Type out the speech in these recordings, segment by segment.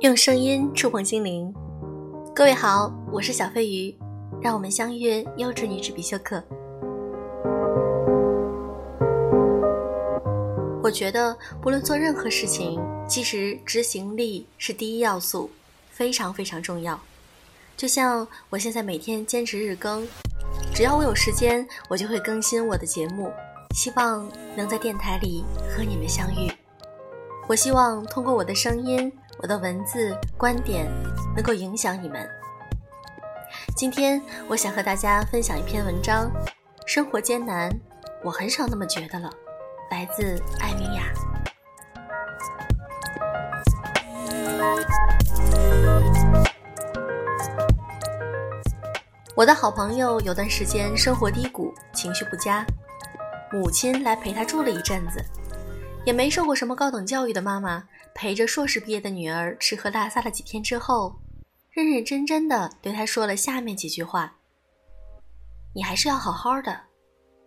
用声音触碰心灵，各位好，我是小飞鱼，让我们相约优质女子必修课。我觉得不论做任何事情，其实执行力是第一要素，非常非常重要。就像我现在每天坚持日更，只要我有时间，我就会更新我的节目，希望能在电台里和你们相遇。我希望通过我的声音。我的文字观点能够影响你们。今天我想和大家分享一篇文章：生活艰难，我很少那么觉得了。来自艾米雅。我的好朋友有段时间生活低谷，情绪不佳，母亲来陪他住了一阵子。也没受过什么高等教育的妈妈。陪着硕士毕业的女儿吃喝拉撒了几天之后，认认真真的对她说了下面几句话：“你还是要好好的。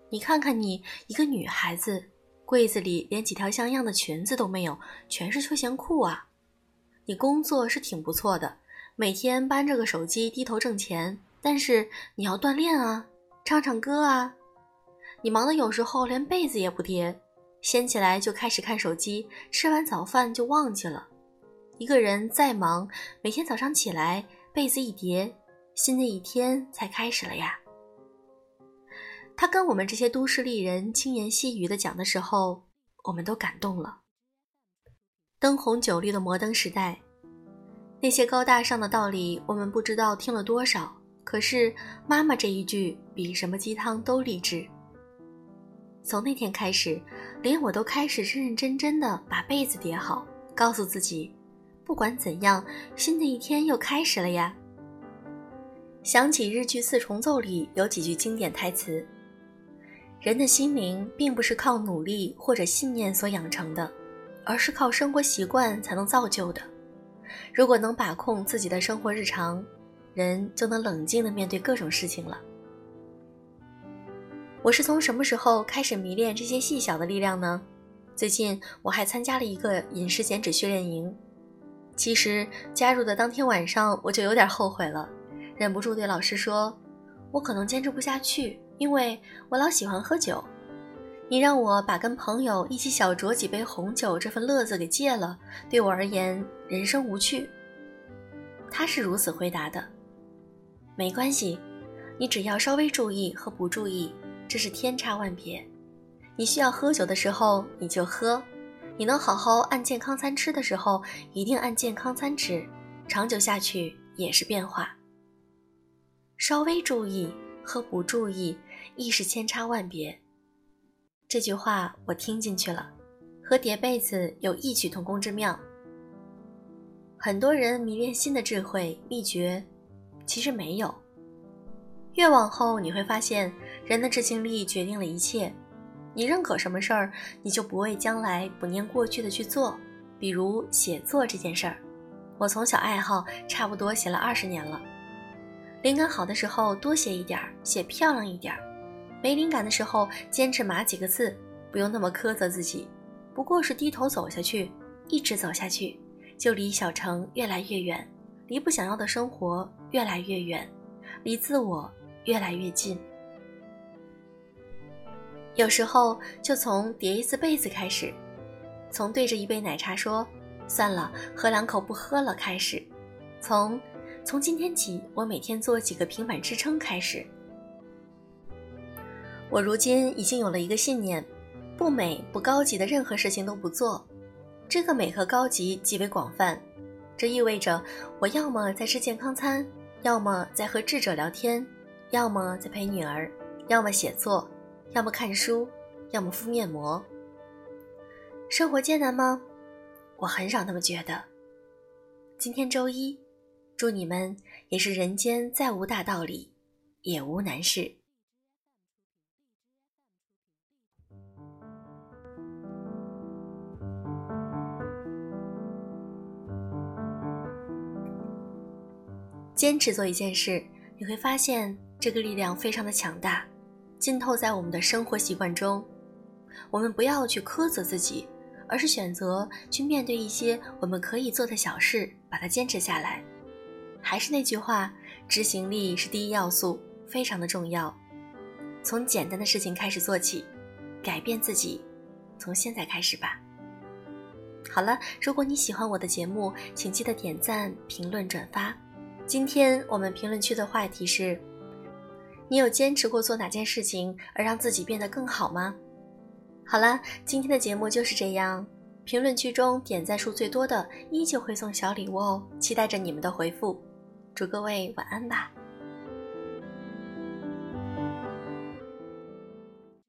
你看看你一个女孩子，柜子里连几条像样的裙子都没有，全是休闲裤啊。你工作是挺不错的，每天搬着个手机低头挣钱，但是你要锻炼啊，唱唱歌啊。你忙的有时候连被子也不叠。”掀起来就开始看手机，吃完早饭就忘记了。一个人再忙，每天早上起来被子一叠，新的一天才开始了呀。他跟我们这些都市丽人轻言细语的讲的时候，我们都感动了。灯红酒绿的摩登时代，那些高大上的道理，我们不知道听了多少。可是妈妈这一句，比什么鸡汤都励志。从那天开始。连我都开始认认真真的把被子叠好，告诉自己，不管怎样，新的一天又开始了呀。想起日剧《四重奏》里有几句经典台词：“人的心灵并不是靠努力或者信念所养成的，而是靠生活习惯才能造就的。如果能把控自己的生活日常，人就能冷静的面对各种事情了。”我是从什么时候开始迷恋这些细小的力量呢？最近我还参加了一个饮食减脂训练营。其实加入的当天晚上我就有点后悔了，忍不住对老师说：“我可能坚持不下去，因为我老喜欢喝酒。你让我把跟朋友一起小酌几杯红酒这份乐子给戒了，对我而言人生无趣。”他是如此回答的：“没关系，你只要稍微注意和不注意。”这是天差万别。你需要喝酒的时候你就喝，你能好好按健康餐吃的时候一定按健康餐吃，长久下去也是变化。稍微注意和不注意亦是千差万别。这句话我听进去了，和叠被子有异曲同工之妙。很多人迷恋新的智慧秘诀，其实没有。越往后你会发现。人的执行力决定了一切。你认可什么事儿，你就不为将来不念过去的去做。比如写作这件事儿，我从小爱好，差不多写了二十年了。灵感好的时候多写一点儿，写漂亮一点儿；没灵感的时候坚持码几个字，不用那么苛责自己。不过是低头走下去，一直走下去，就离小城越来越远，离不想要的生活越来越远，离自我越来越近。有时候就从叠一次被子开始，从对着一杯奶茶说“算了，喝两口不喝了”开始，从从今天起我每天做几个平板支撑开始。我如今已经有了一个信念：不美不高级的任何事情都不做。这个美和高级极为广泛，这意味着我要么在吃健康餐，要么在和智者聊天，要么在陪女儿，要么写作。要么看书，要么敷面膜。生活艰难吗？我很少那么觉得。今天周一，祝你们也是人间再无大道理，也无难事。坚持做一件事，你会发现这个力量非常的强大。浸透在我们的生活习惯中，我们不要去苛责自己，而是选择去面对一些我们可以做的小事，把它坚持下来。还是那句话，执行力是第一要素，非常的重要。从简单的事情开始做起，改变自己，从现在开始吧。好了，如果你喜欢我的节目，请记得点赞、评论、转发。今天我们评论区的话题是：你有坚持过做哪件事情而让自己变得更好吗？好了，今天的节目就是这样。评论区中点赞数最多的，依旧会送小礼物哦，期待着你们的回复。祝各位晚安吧。